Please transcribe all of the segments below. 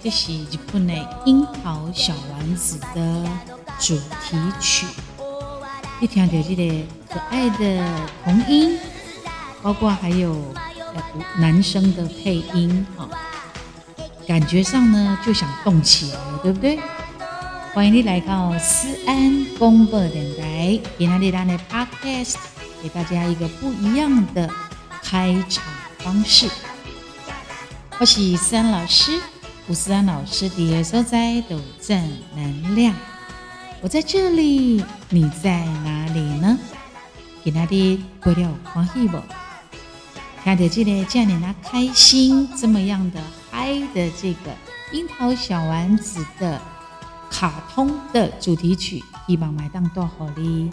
这是日本的樱桃小丸子的主题曲。一听到这个可爱的童音，包括还有男生的配音，哈，感觉上呢就想动起来了，对不对？欢迎你来到思安广播电台，今天咱的 Podcast 给大家一个不一样的开场方式。我是思安老师，吴思安老师的所在都正能量。我在这里，你在哪里呢？给他的过了欢喜不？看到这个这样的开心，这么样的嗨的这个樱桃小丸子的。卡通的主题曲，希望买当多好哩，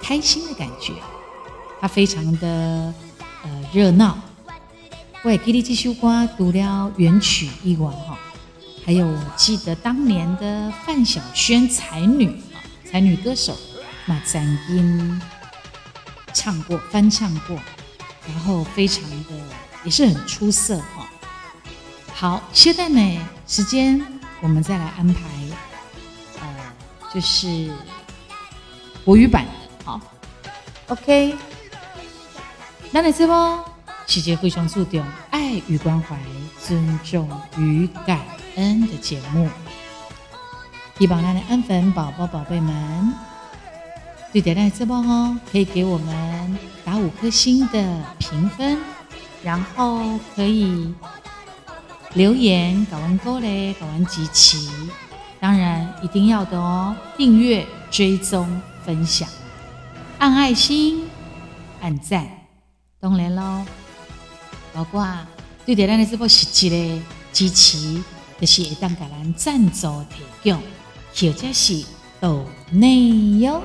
开心的感觉，它非常的呃热闹。喂，给你这首歌读了原曲一晚哈，还有我记得当年的范晓萱才女啊，才女歌手那曾经唱过翻唱过，然后非常的也是很出色哈。好，现在呢时间我们再来安排。呃就是国语版的，好，OK。那你这波细节非常注重爱与关怀、尊重与感恩的节目，希望咱的安粉宝宝宝贝们，对点赞这波哦，可以给我们打五颗星的评分，然后可以留言搞完勾嘞，搞完集齐。当然一定要的哦！订阅、追踪、分享，按爱心、按赞，当然喽。包括对点咱的这部实际的支持，就是会当给咱赞助提供，或者是岛内容。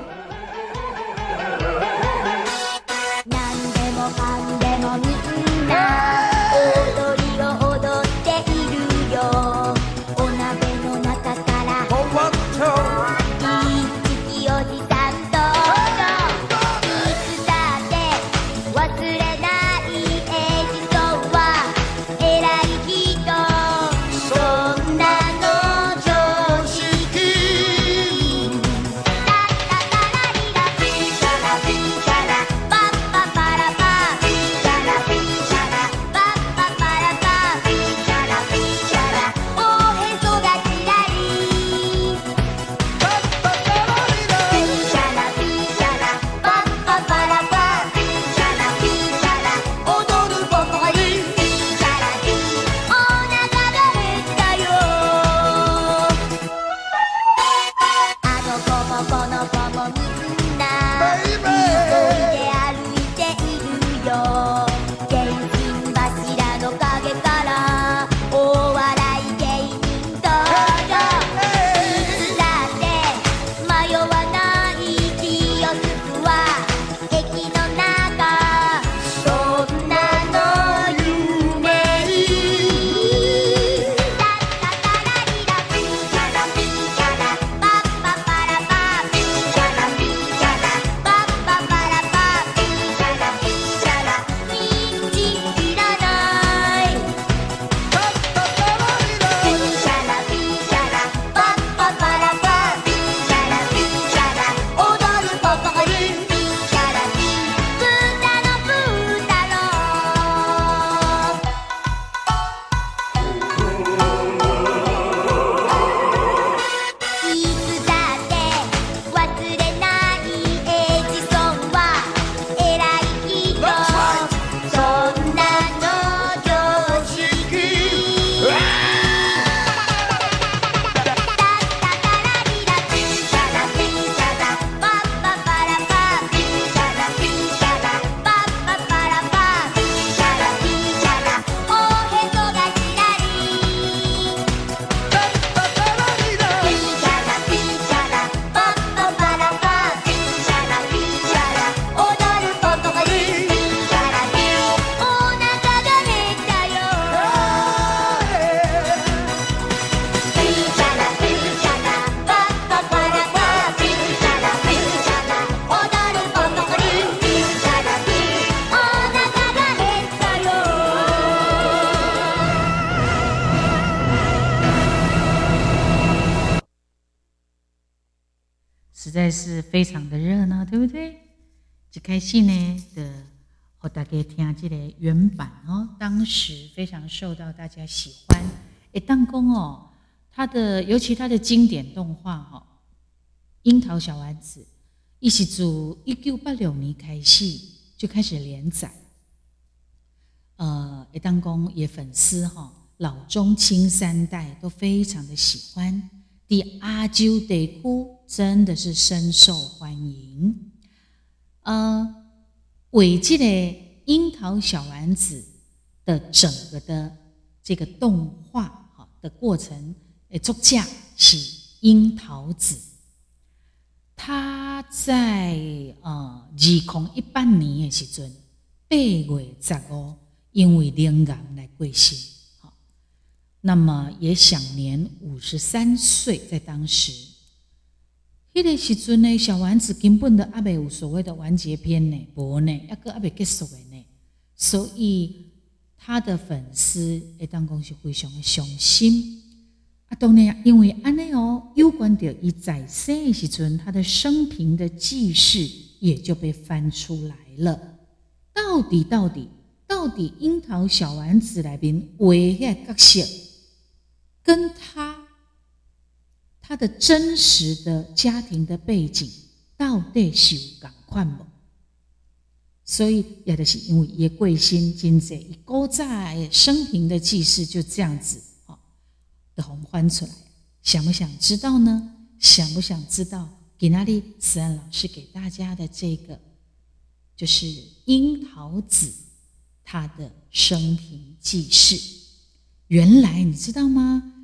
开始呢的，和大家听这个原版哦，当时非常受到大家喜欢。诶，当公哦，他的尤其他的经典动画哦，《樱桃小丸子》，一起自一九八六年开始就开始连载。呃，诶，当公也粉丝哈。老中青三代都非常的喜欢，第阿啾得哭真的是深受欢迎。呃，伟记的樱桃小丸子的整个的这个动画哈的过程，诶，作家是樱桃子，他在呃二零一八年的时阵八月十五因为灵感来过世。那么也享年五十三岁，在当时，迄个时阵呢，小丸子根本的阿未有所谓的完结篇呢，无呢，一个阿未结束的呢，所以他的粉丝会当讲是非常的伤心。啊，当然，因为安尼哦，有关着伊在生的时阵，他的生平的记事也就被翻出来了。到底到底到底，樱桃小丸子来边为遐角色？跟他他的真实的家庭的背景到底是有共款无？所以也的是因为叶贵心今在一古在生平的记事就这样子啊的红翻出来，想不想知道呢？想不想知道？给那里慈安老师给大家的这个就是樱桃子他的生平记事，原来你知道吗？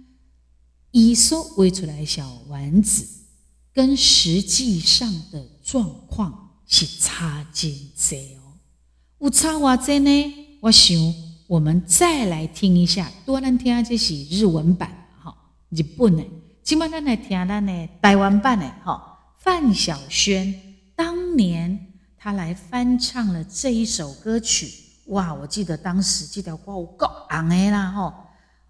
伊所绘出来小丸子，跟实际上的状况是差真多哦。有差偌多呢？我想我们再来听一下，多难听这是日文版哈，日本的。今晚咱来听咱的台湾版的哈。范晓萱当年他来翻唱了这一首歌曲，哇！我记得当时这条歌有够红的啦哈。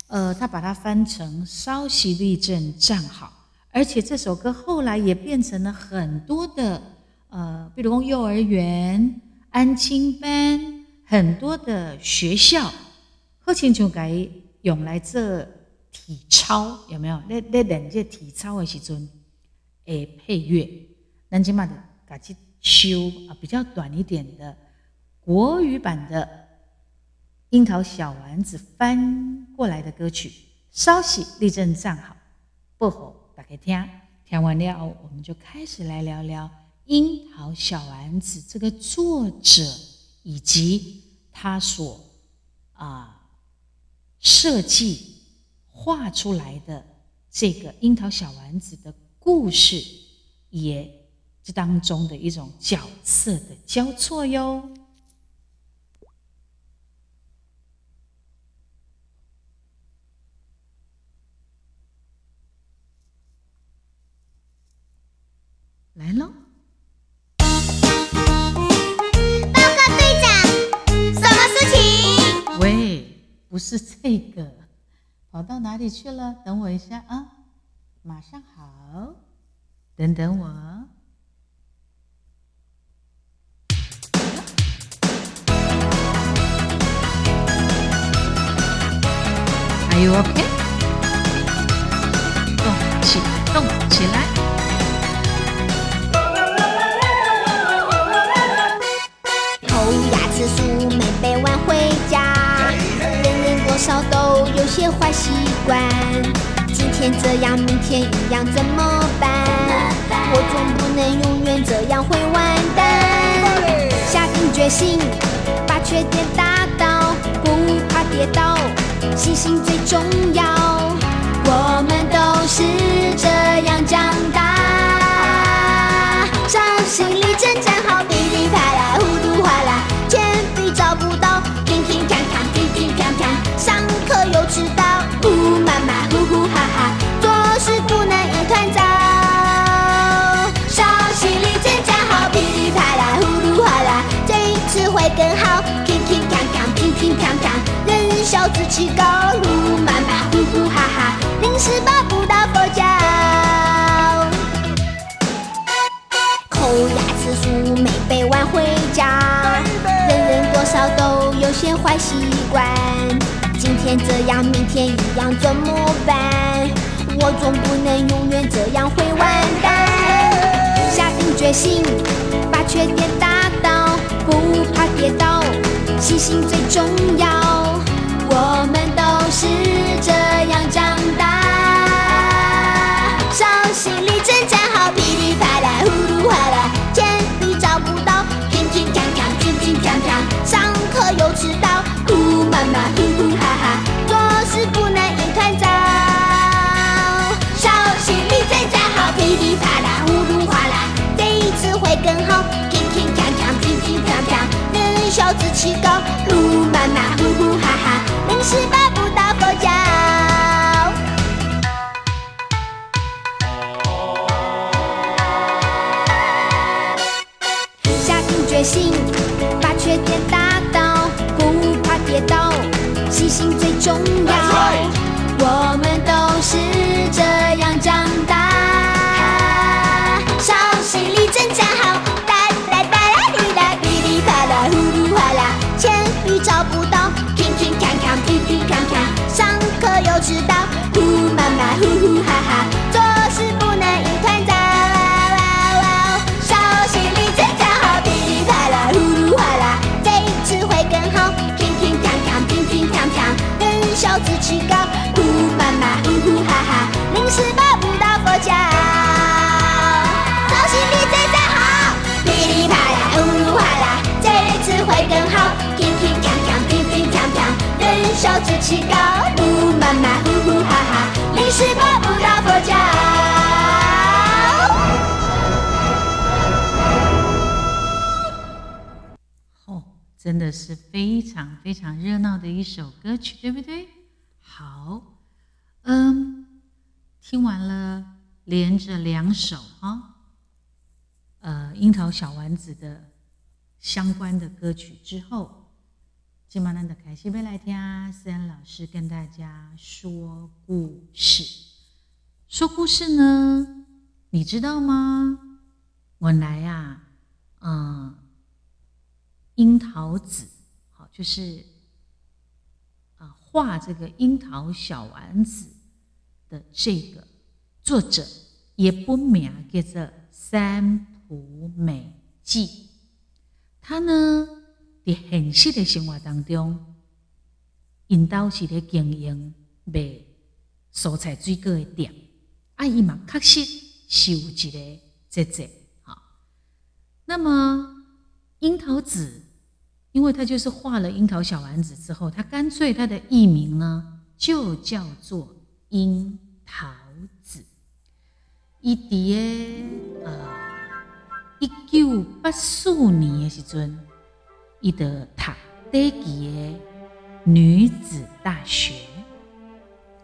呃，他把它翻成“稍息立正站好”，而且这首歌后来也变成了很多的呃，比如幼儿园、安亲班，很多的学校，后勤就改用来做体操，有没有？那那练这体操的时阵，诶，配乐，南京嘛的改去修啊，比较短一点的国语版的。樱桃小丸子翻过来的歌曲，稍息立正站好，不吼打开听，听完了我们就开始来聊聊樱桃小丸子这个作者以及他所啊设计画出来的这个樱桃小丸子的故事，也这当中的一种角色的交错哟。来喽！报告队长，什么事情？喂，不是这个，跑到哪里去了？等我一下啊，马上好，等等我。Are you OK？动起来，动起来！每晚回家，人人多少都有些坏习惯，今天这样，明天一样，怎么办？我总不能永远这样会完蛋。下定决心，把缺点打倒，不怕跌倒，信心最重要。我们都是这样长大，知道，呜呜妈妈，呼呼哈哈，做事不能一团糟。稍息力真加好，噼里啪啦，呼噜哗啦，这一次会更好。平平乓乓，乒乒乓乓，人小志气高，呜呜妈妈，呼呼哈哈，临时抱不到佛脚。抠牙齿数没背完回家，人人多少都有些坏习惯。天这样，明天一样，怎么办？我总不能永远这样会完蛋。下定决心，把缺点打倒，不怕跌倒，信心最重要。我们都是这样长大。手心里真站好，噼里啪啦，呼噜哗啦，铅笔找不到，乒乒乓乓，乒乒乓乓，上课又迟到，妈妈，呼呼哈哈，做事不能一团糟。手心里真站好，噼里啪啦，呼噜哗啦，这一次会更好，乒乒乓乓，乒乒乓乓，人小志气高，呼妈妈，呼呼哈哈，临时抱不到佛脚。下定决心，心最重要。我们都是人小志气高，呼妈妈，呼呼哈哈，临时抱不到佛脚。哦，真的是非常非常热闹的一首歌曲，对不对？好，嗯，听完了连着两首啊，呃，樱桃小丸子的相关的歌曲之后，今晚咱的开始要来听思安老师跟大家说故事。说故事呢，你知道吗？我来呀、嗯。樱桃子，好，就是啊，画这个樱桃小丸子的这个作者也不名叫做三浦美纪。他呢，在现实的生活当中，因兜是咧经营卖蔬菜水果的店，啊，伊嘛确实是有一个姐姐，好，那么。樱桃子，因为他就是画了樱桃小丸子之后，他干脆他的艺名呢就叫做樱桃子。伊伫个呃一九八四年的时阵，伊得读第一期的女子大学。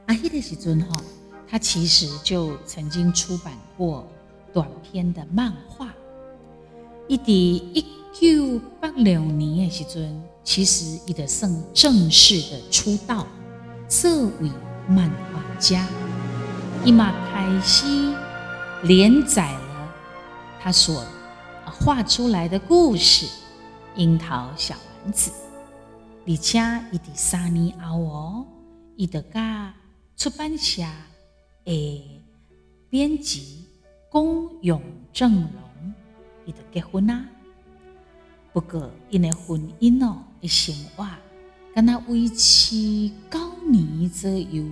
啊，迄个时阵吼，他其实就曾经出版过短篇的漫画。伊伫一九八六年的时阵，其实伊就算正式的出道，作为漫画家。伊嘛开始连载了他所画出来的故事《樱桃小丸子》，而且伊伫三年后哦，伊就甲出版社的编辑宫永正隆，伊就结婚啦。不过，因的婚姻哦，的生活，跟他维持九年左右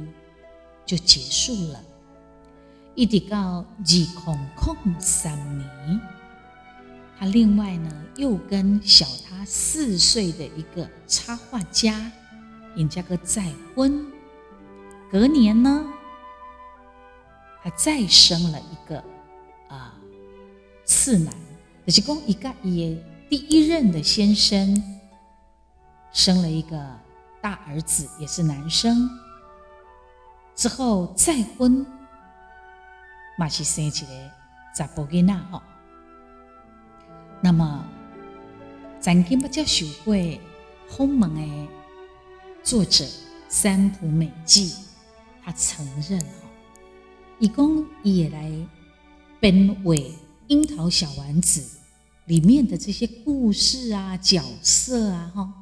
就结束了。一直到二零零三年，他另外呢又跟小他四岁的一个插画家，尹家哥再婚。隔年呢，他再生了一个啊、次男，就是讲一个也。第一任的先生生了一个大儿子，也是男生。之后再婚，嘛是生一个查甫囡仔吼。那么，曾经不叫受过鸿门的作者三浦美纪，他承认哈，一共也来编为《樱桃小丸子》。里面的这些故事啊、角色啊，哈，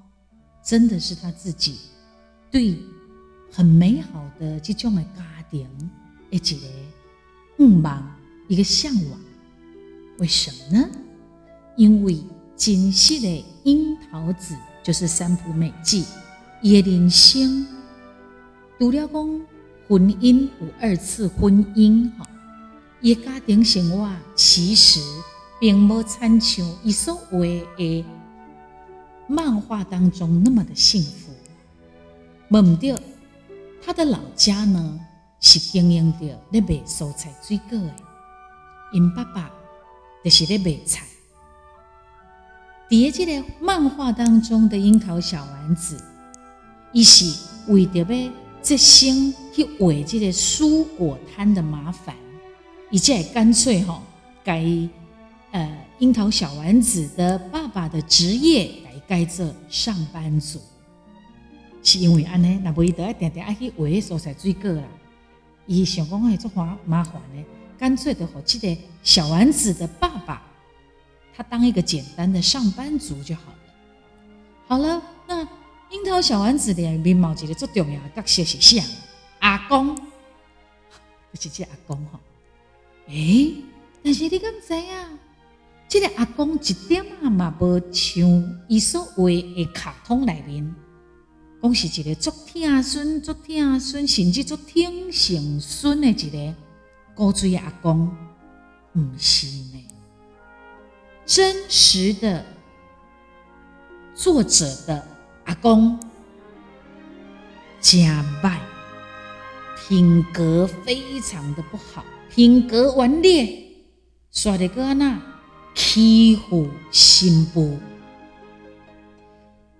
真的是他自己对很美好的这种的家庭一个愿望，一个向往。为什么呢？因为真实的樱桃子就是三浦美纪，伊的人生除了讲婚姻有二次婚姻，哈，伊家庭生活其实并无参像伊所画的漫画当中那么的幸福。问到他的老家呢，是经营着咧卖蔬菜水果的，因爸爸就是咧卖菜。伫个即个漫画当中的樱桃小丸子，伊是为着要节省去画即个蔬果摊的麻烦，伊才干脆吼改呃樱桃小丸子的爸爸的职业改改做上班族，是因为安尼，那无伊得爱定定爱去画蔬菜水果啦。伊想讲会做麻麻烦呢，干脆的和即个小丸子的爸爸。他当一个简单的上班族就好了。好了，那樱桃小丸子里面某一个最重要的角色是谁？阿公，就是这阿公哈。诶，但是你敢知啊？这个阿公一点啊嘛无像伊所画的卡通里面，讲是一个足听孙、足听孙，甚至足听成孙的一个高追阿公，毋是呢。真实的作者的阿公，假败，品格非常的不好，品格顽劣，耍的个那欺负新妇。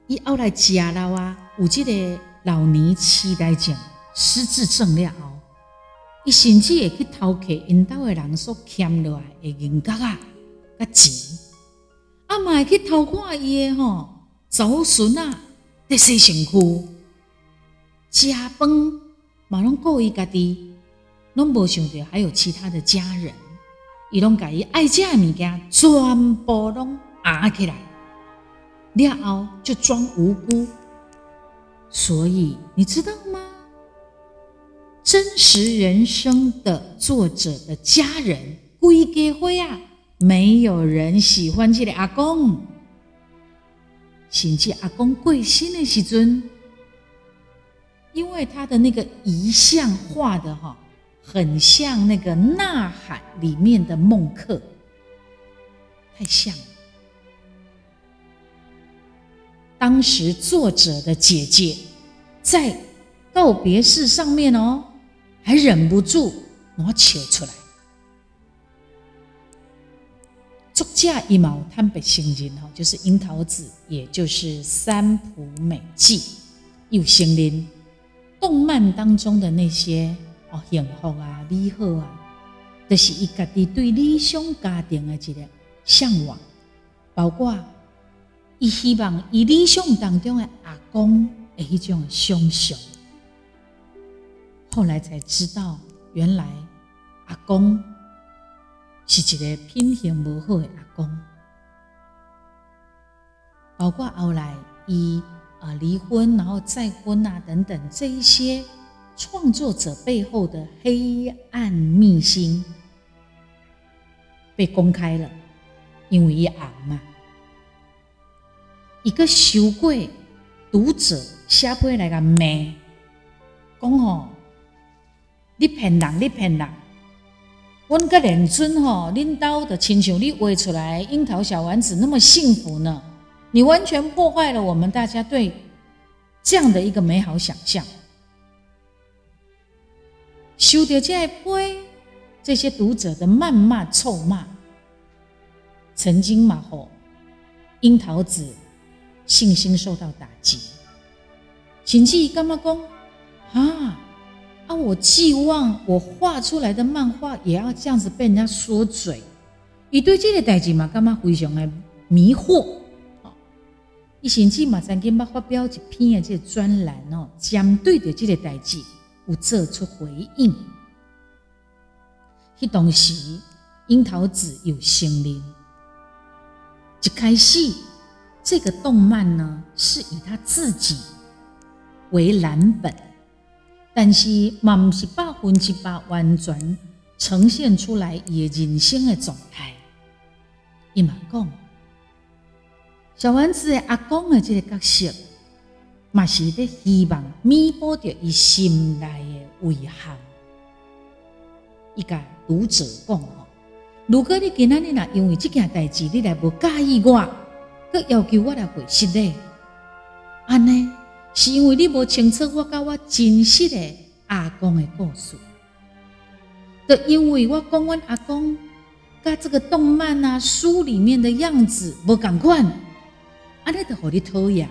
伊后来食了啊，有这个老年痴呆症、失智症了后，伊甚至会去偷窃因兜的人所欠落来的银角啊。个钱，阿妈去偷看伊诶吼，祖孙啊，在洗身躯，食饭嘛拢顾伊家己，拢无想着还有其他的家人，伊拢甲伊爱食诶物件全部拢压起来，了后就装无辜。所以你知道吗？真实人生的作者的家人规家伙啊！没有人喜欢这个阿公，甚至阿公贵姓的时尊，因为他的那个遗像画的哈，很像那个《呐喊》里面的孟克，太像了。当时作者的姐姐在告别式上面哦，还忍不住拿求出来。作家一毛坦白承认哈，就是樱桃子，也就是三浦美纪，有承认动漫当中的那些哦幸福啊、美好啊，都是伊家己对理想家庭的一个向往，包括伊希望伊理想当中的阿公的一种想象。后来才知道，原来阿公。是一个品行无好的阿公，包括后来伊啊离婚，然后再婚啊等等，这一些创作者背后的黑暗秘辛被公开了，因为伊红嘛，一个羞愧读者下背来个骂，讲吼，你骗人，你骗人。阮个连尊吼，恁兜的亲像你画出来樱桃小丸子那么幸福呢？你完全破坏了我们大家对这样的一个美好想象。受到这批这些读者的谩骂臭骂，曾经嘛吼，樱桃子信心受到打击，甚至干嘛讲啊？啊！我寄望我画出来的漫画也要这样子被人家说嘴，伊对这个代志嘛，干嘛非常的迷惑？哦，一星期马上给马发表一篇的这个专栏哦，针对着这个代志有做出回应。迄当时樱桃子有声音，一开始这个动漫呢是以他自己为蓝本，但是嘛不是百分之百完全呈现出来伊人生的状态。伊嘛讲，小丸子的阿公的这个角色，嘛是在希望弥补着伊心内的遗憾。伊甲读者讲吼，如果你今仔日若因为这件代志，你来无介意我。佮要求我来回失礼，安尼是因为你无清楚我甲我真实的阿公的故事，就因为我讲阮阿公甲这个动漫啊书里面的样子无共款，安尼就互你讨厌。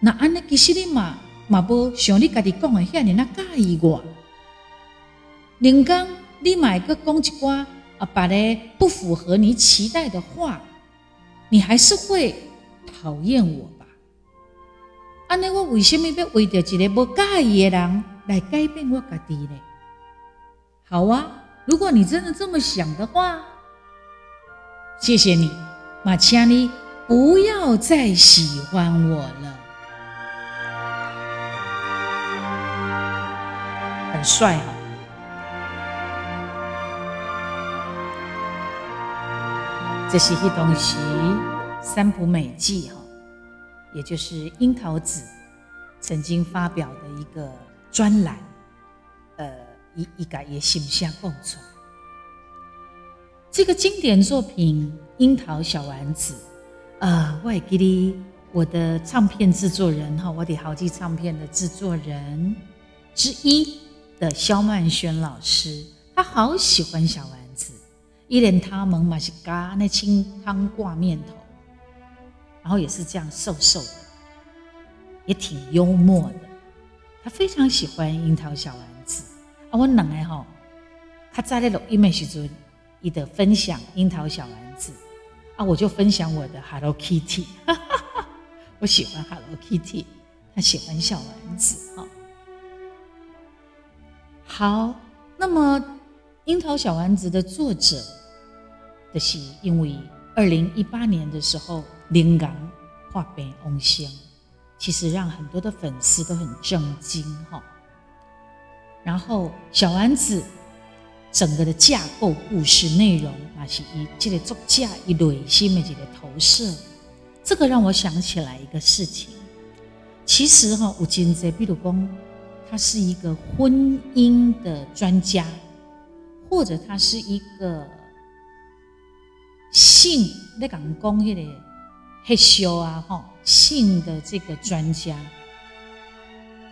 那安尼其实你嘛嘛无像你家己讲的遐尔那介意我，人讲你买个讲一寡啊，别个不符合你期待的话。你还是会讨厌我？安尼我为什么要为着一个无介意的人来改变我家己呢？好啊，如果你真的这么想的话，谢谢你，马请你不要再喜欢我了。很帅哈。这是一东西，三浦美纪哈，也就是樱桃子曾经发表的一个专栏，呃，一一个也形象共存。这个经典作品《樱桃小丸子》，呃，我也记得我的唱片制作人哈，我的豪记唱片的制作人之一的萧曼轩老师，他好喜欢小丸子。一连他们嘛是加那清汤挂面头，然后也是这样瘦瘦的，也挺幽默的。他非常喜欢樱桃小丸子啊！我奶奶吼，他在那录音的时阵，伊的分享樱桃小丸子啊，我就分享我的 Hello Kitty，我喜欢 Hello Kitty，他喜欢小丸子哈。好，那么樱桃小丸子的作者。的是因为二零一八年的时候，灵感化悲翁香，其实让很多的粉丝都很震惊哈。然后小丸子整个的架构、故事内容，那是以这个作家一类新媒体的投射，这个让我想起来一个事情。其实哈，吴金在比如讲，他是一个婚姻的专家，或者他是一个。性那讲讲迄个害羞啊，吼性的这个专家，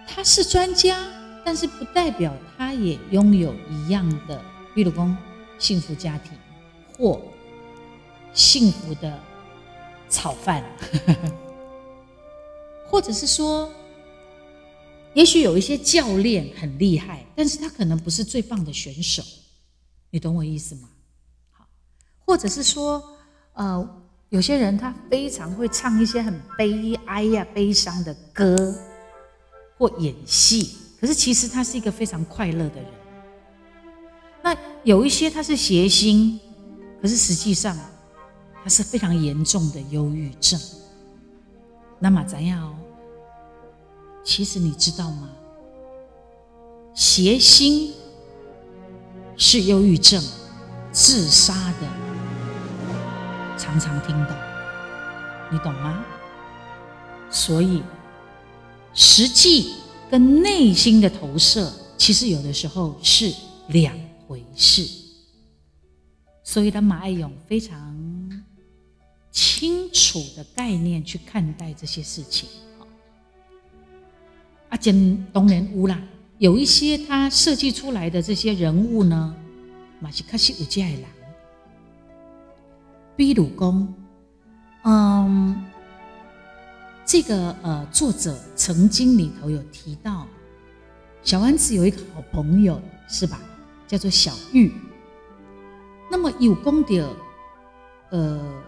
他是专家，但是不代表他也拥有一样的，比如讲幸福家庭或幸福的炒饭，或者是说，也许有一些教练很厉害，但是他可能不是最棒的选手，你懂我意思吗？好或者是说，呃，有些人他非常会唱一些很悲哀呀、悲伤的歌，或演戏，可是其实他是一个非常快乐的人。那有一些他是谐星，可是实际上他是非常严重的忧郁症。那么怎样？其实你知道吗？谐星是忧郁症自杀的。常常听到，你懂吗？所以，实际跟内心的投射，其实有的时候是两回事。所以，他马爱勇非常清楚的概念去看待这些事情。阿简当然有啦，有一些他设计出来的这些人物呢，马西卡西有这样的人。比如讲，嗯，这个呃，作者曾经里头有提到，小丸子有一个好朋友，是吧？叫做小玉。那么有功的，呃，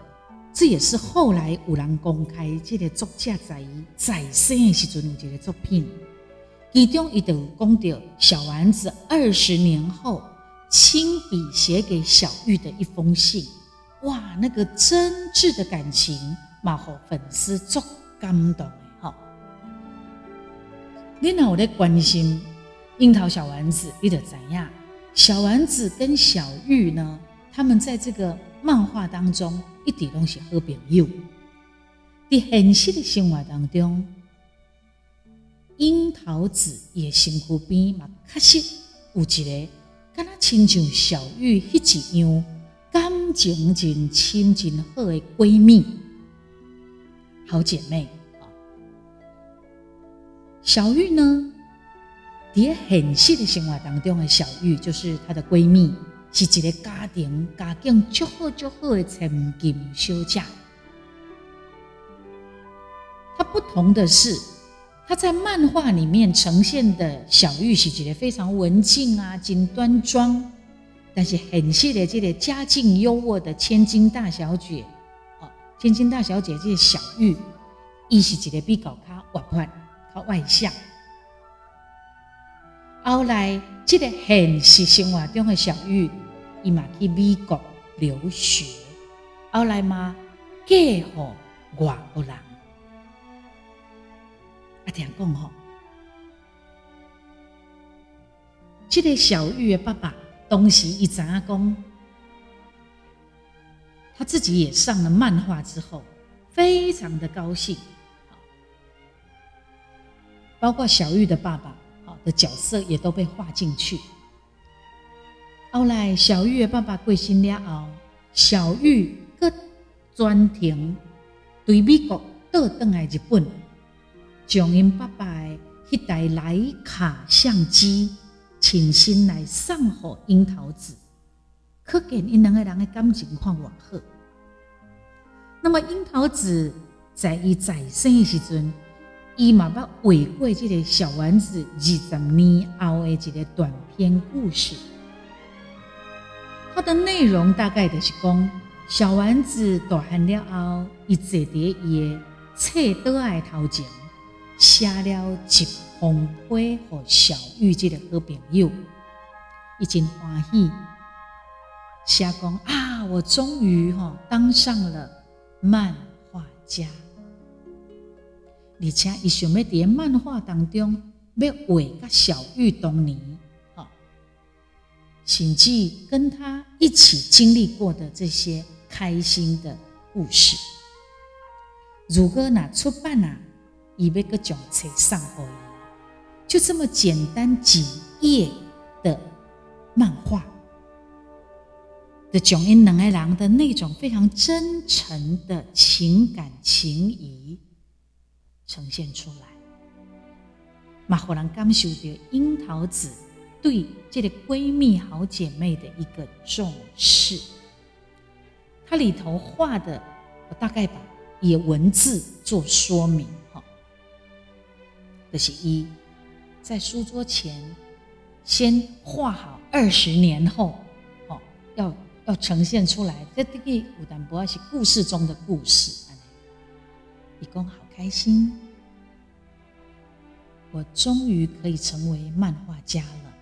这也是后来有人公开这个作家在在生的时阵有这个作品，其中一有讲到小丸子二十年后亲笔写给小玉的一封信。哇，那个真挚的感情，嘛，互粉丝足感动的哈。你若有咧关心樱桃小丸子，你得怎样？小丸子跟小玉呢？他们在这个漫画当中一点都是好朋友。在现实的生活当中，樱桃子也身躯边嘛，确实有一个，敢若亲像小玉迄一样，感情真亲真好的闺蜜、好姐妹啊。小玉呢，在现实的生活当中的小玉，就是她的闺蜜，是一个家庭家境足好足好的千金小姐。她不同的是，她在漫画里面呈现的小玉是一个非常文静啊、真端庄，但是很实的这个家境优渥的千金大小姐，哦，千金大小姐这个小玉，伊是一个比较较活泼、较外向。后来，这个现实生活中的小玉，伊嘛去美国留学，后来嘛嫁予外国人。听讲吼，这个小玉的爸爸东西一知影讲，他自己也上了漫画之后，非常的高兴。包括小玉的爸爸好的角色也都被画进去。后来小玉的爸爸过身了后，小玉搁专程对美国倒转来日本。将因爸爸的迄台徕卡相机亲身来送好樱桃子，可见因两个人的感情看偌好。那么樱桃子在伊在生的时阵，伊嘛捌画过这个小丸子二十年后的一个短篇故事。它的内容大概就是讲，小丸子大汉了后，伊坐伫伊的册桌的头前。写了一封批给小玉这个好朋友，已经欢喜，写讲啊，我终于哈当上了漫画家，而且伊想要在漫画当中要画个小玉当年，哈，甚至跟他一起经历过的这些开心的故事，如果拿出版啊。伊要个种册上回，就这么简单几页的漫画，的种因两个人的那种非常真诚的情感情谊呈现出来，马虎人感受到樱桃子对这个闺蜜好姐妹的一个重视。它里头画的，我大概把以文字做说明。的是一，在书桌前先画好二十年后，哦，要要呈现出来。这这个武丹博是故事中的故事，一共好开心，我终于可以成为漫画家了。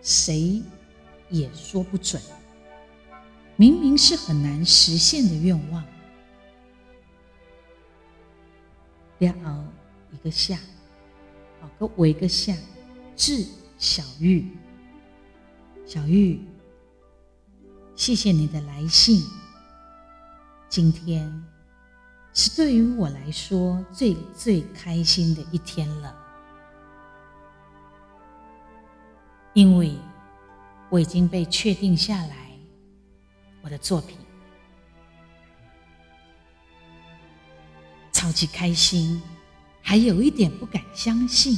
谁也说不准，明明是很难实现的愿望。然后一个下，好个围个下，致小玉。小玉，谢谢你的来信。今天是对于我来说最最开心的一天了，因为我已经被确定下来，我的作品。超级开心，还有一点不敢相信。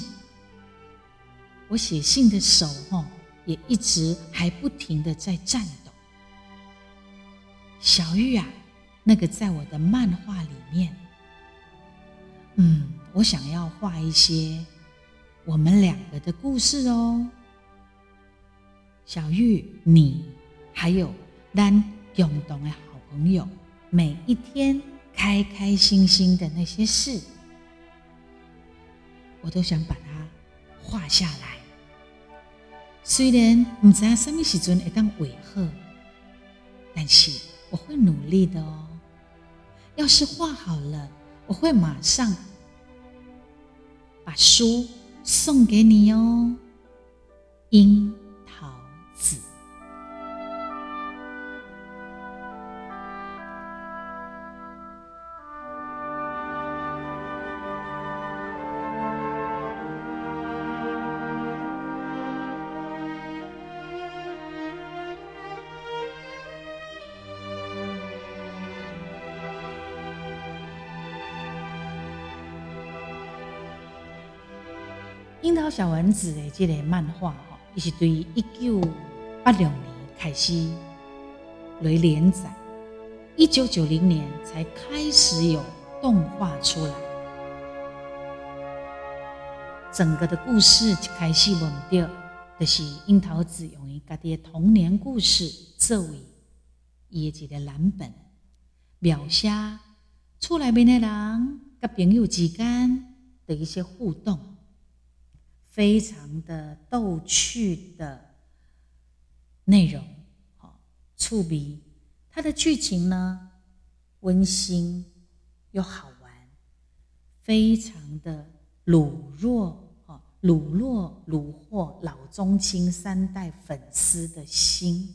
我写信的手哦，也一直还不停的在颤抖。小玉啊，那个在我的漫画里面，嗯，我想要画一些我们两个的故事哦。小玉，你还有咱共同的好朋友，每一天。开开心心的那些事，我都想把它画下来。虽然唔知什么时阵会当尾鹤，但是我会努力的哦。要是画好了，我会马上把书送给你哦。因小丸子的这个漫画哈，也是对一九八六年开始来连载，一九九零年才开始有动画出来。整个的故事一开始忘掉，就是樱桃子用伊家己的童年故事作为伊的一个蓝本，描写厝内面的人跟朋友之间的一些互动。非常的逗趣的内容，好，触鼻。它的剧情呢，温馨又好玩，非常的掳弱，哈，掳落虏获老中青三代粉丝的心。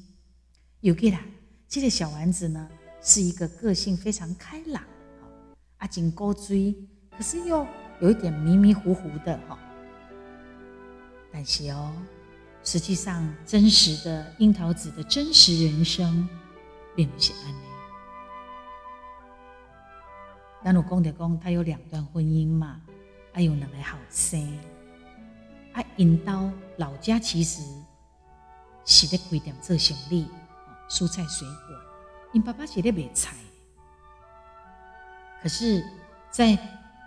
有给啦，这个小丸子呢，是一个个性非常开朗，哈，阿紧高追，可是又有一点迷迷糊糊的，哈。但是哦，实际上真实的樱桃子的真实人生并不是安尼。咱有讲的讲，他有两段婚姻嘛，还有两个后生。啊，因到老家其实是在开店做生意，蔬菜水果。因爸爸是在卖菜，可是，在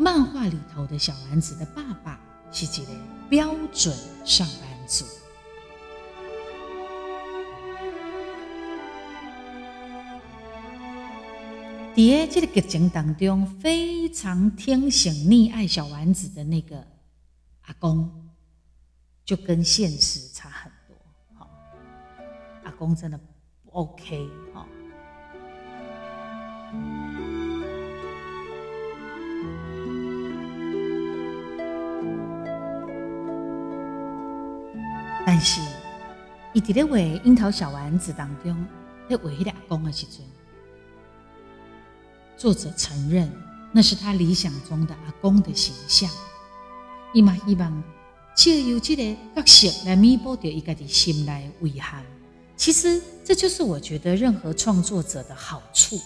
漫画里头的小丸子的爸爸。是一个标准上班族。在这个剧情当中，非常天性溺爱小丸子的那个阿公，就跟现实差很多。好，阿公真的不 OK。好。但是，伊伫咧画樱桃小丸子当中，咧画迄个阿公的时阵，作者承认那是他理想中的阿公的形象。伊嘛希望借由这个角色来弥补掉伊家己心内遗憾。其实，这就是我觉得任何创作者的好处，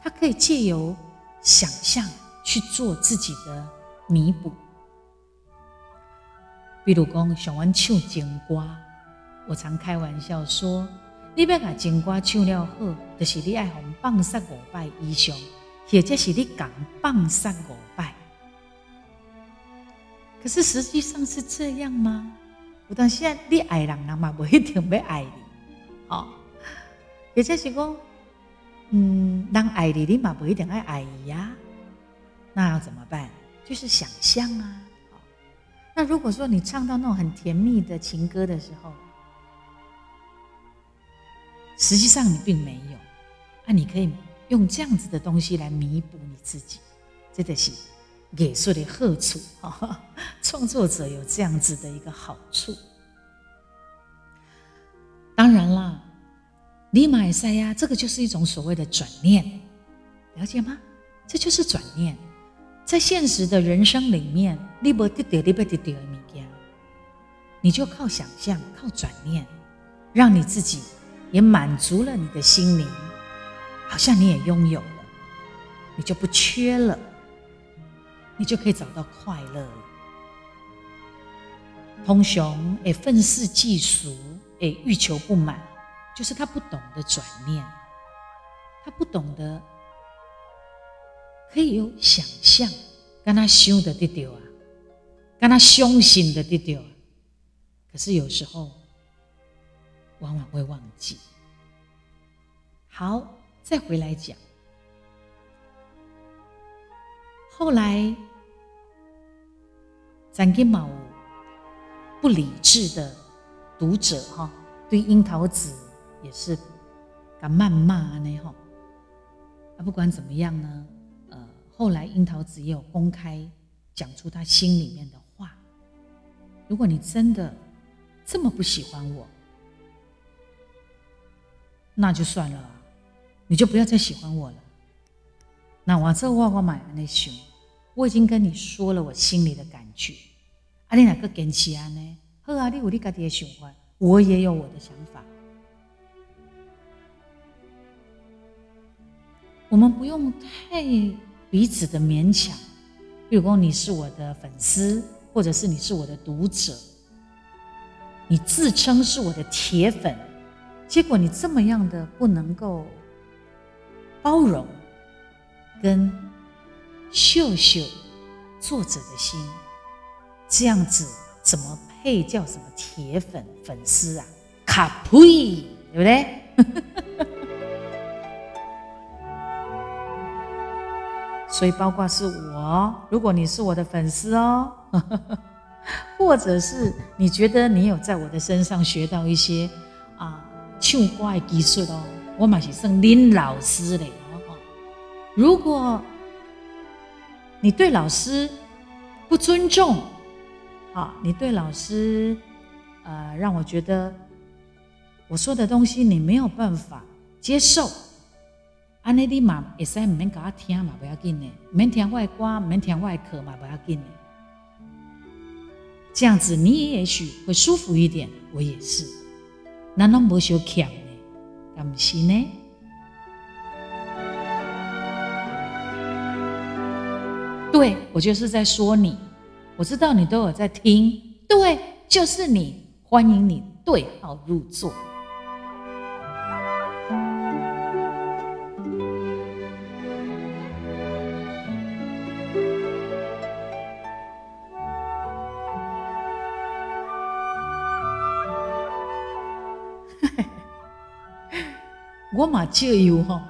他可以借由想象去做自己的弥补。比如讲，想玩唱情歌，我常开玩笑说，你要把情歌唱了好，就是你爱红放杀五拜以上，或者是你敢放杀五拜。可是实际上是这样吗？有当现在你爱人，人嘛不一定要爱你，哦，或者是讲，嗯，人爱你，你嘛不一定爱爱伊呀。那要怎么办？就是想象啊。那如果说你唱到那种很甜蜜的情歌的时候，实际上你并没有，那你可以用这样子的东西来弥补你自己，这的是艺术的好处哈。创作者有这样子的一个好处。当然啦，你买赛呀，这个就是一种所谓的转念，了解吗？这就是转念。在现实的人生里面，你不得到，你不得到的物件，你就靠想象，靠转念，让你自己也满足了你的心灵，好像你也拥有了，你就不缺了，你就可以找到快乐了。通雄诶，愤世嫉俗诶，欲求不满，就是他不懂得转念，他不懂得。可以有想象，跟他想的得到啊，跟他相信的得到啊。可是有时候，往往会忘记。好，再回来讲。后来，咱给某不理智的读者哈，对樱桃子也是敢谩骂呢哈。啊，不管怎么样呢，后来樱桃子也有公开讲出他心里面的话。如果你真的这么不喜欢我，那就算了，你就不要再喜欢我了。那我这话我买那想，我已经跟你说了我心里的感觉。啊，你哪个坚持啊呢？好啊，你有你家己的想法，我也有我的想法。我们不用太彼此的勉强。比如说，你是我的粉丝，或者是你是我的读者，你自称是我的铁粉，结果你这么样的不能够包容，跟秀秀作者的心，这样子怎么配叫什么铁粉粉丝啊？卡呸，对不对？所以，包括是我，如果你是我的粉丝哦，或者是你觉得你有在我的身上学到一些啊唱歌的技术哦，我嘛是算林老师嘞哦。如果你对老师不尊重，啊，你对老师呃让我觉得我说的东西你没有办法接受。安尼你嘛会使毋免甲我听嘛，不要紧呢。免听我的歌，免听我的课嘛，不要紧呢。这样子你也许会舒服一点，我也是。难道无小强呢？敢不是呢？对我就是在说你，我知道你都有在听。对，就是你，欢迎你对号入座。嘛就有哈，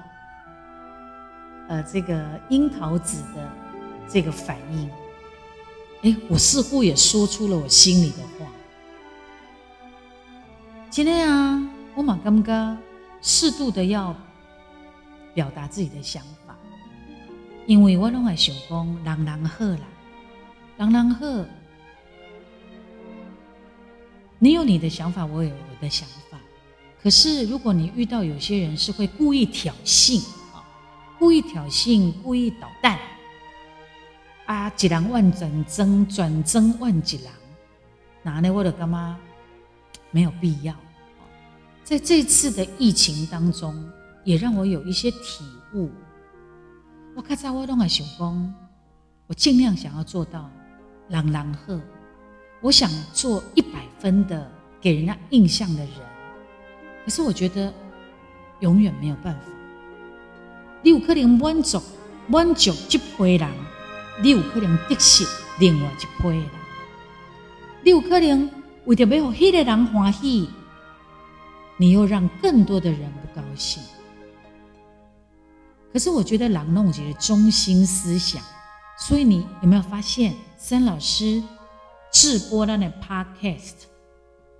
呃，这个樱桃子的这个反应，哎，我似乎也说出了我心里的话。今天啊，我嘛刚刚适度的要表达自己的想法，因为我拢爱想讲，人人好啦，人人好，你有你的想法，我有我的想法。可是，如果你遇到有些人是会故意挑衅啊，故意挑衅、故意捣蛋啊，几狼万转增，转增万几狼，哪呢？我的干妈没有必要。在这次的疫情当中，也让我有一些体悟。我看在我东海想讲，我尽量想要做到朗朗赫，我想做一百分的给人家印象的人。可是我觉得永远没有办法。你有可能满足满足一批人，你有可能得失另外一批人。你有可能为着要让迄个人欢喜，你又让更多的人不高兴。可是我觉得朗弄节的中心思想，所以你有没有发现，森老师直播那的 podcast，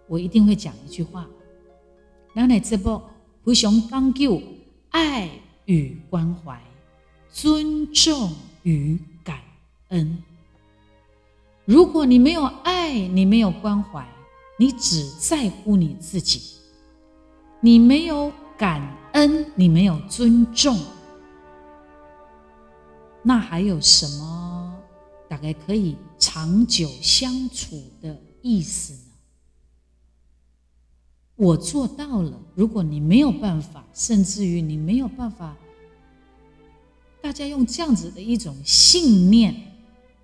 我一定会讲一句话。咱的节目非常讲究爱与关怀、尊重与感恩。如果你没有爱，你没有关怀，你只在乎你自己，你没有感恩，你没有尊重，那还有什么大概可以长久相处的意思？我做到了。如果你没有办法，甚至于你没有办法，大家用这样子的一种信念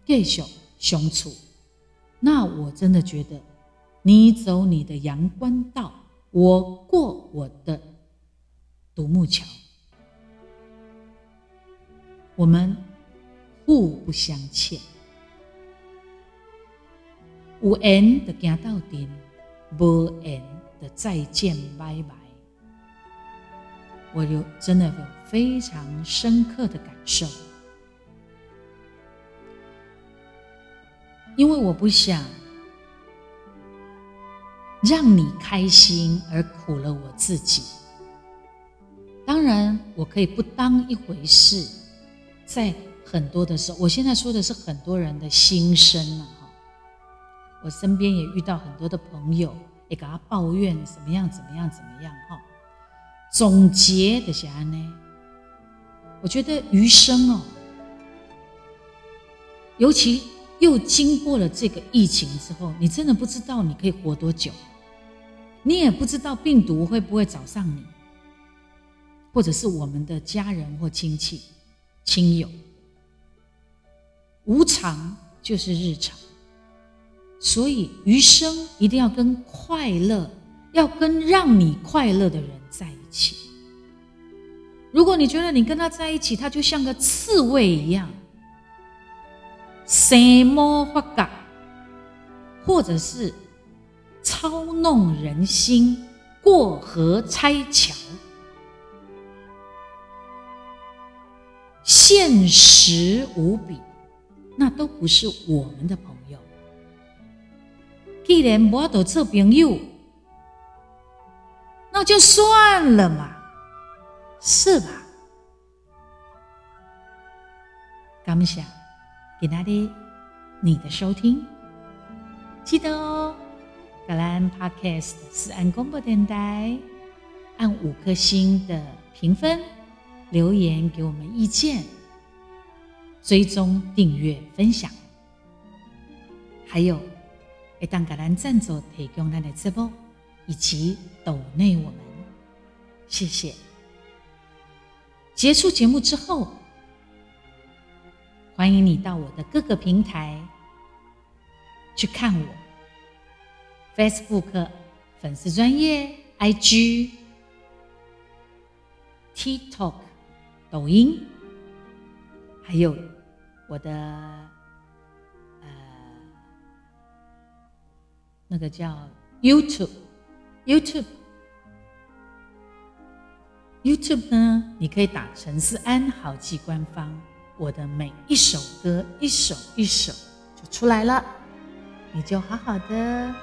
继续相处，那我真的觉得，你走你的阳关道，我过我的独木桥，我们互不相欠，有缘就行到底，无缘。的再见，拜拜！我有真的有非常深刻的感受，因为我不想让你开心而苦了我自己。当然，我可以不当一回事，在很多的时候，我现在说的是很多人的心声了哈。我身边也遇到很多的朋友，你给他抱怨怎么样怎么样怎么样哈。总结的是安呢，我觉得余生哦，尤其又经过了这个疫情之后，你真的不知道你可以活多久，你也不知道病毒会不会找上你。或者是我们的家人或亲戚、亲友，无常就是日常，所以余生一定要跟快乐，要跟让你快乐的人在一起。如果你觉得你跟他在一起，他就像个刺猬一样，什么发嘎，或者是操弄人心、过河拆桥。现实无比，那都不是我们的朋友。既然我都做朋友，那就算了嘛，是吧？感谢给大家你的收听，记得哦，格兰 Podcast 是按广播电台按五颗星的评分。留言给我们意见，追踪订阅分享，还有一当格兰赞助提供咱的直播以及抖内我们，谢谢。结束节目之后，欢迎你到我的各个平台去看我，Facebook 粉丝专业，IG，TikTok。抖音，还有我的那个叫 YouTube，YouTube，YouTube 呢，你可以打陈思安好记官方，我的每一首歌一首一首就出来了，你就好好的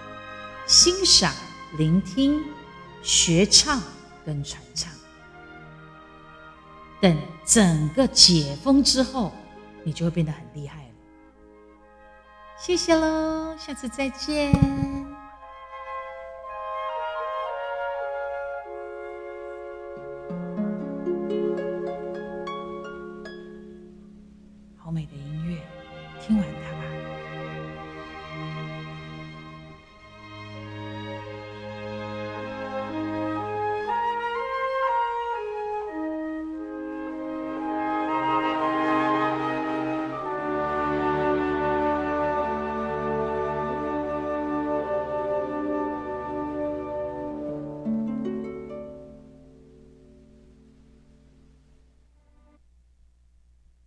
欣赏、聆听、学唱跟传唱。等整个解封之后，你就会变得很厉害了。谢谢喽，下次再见。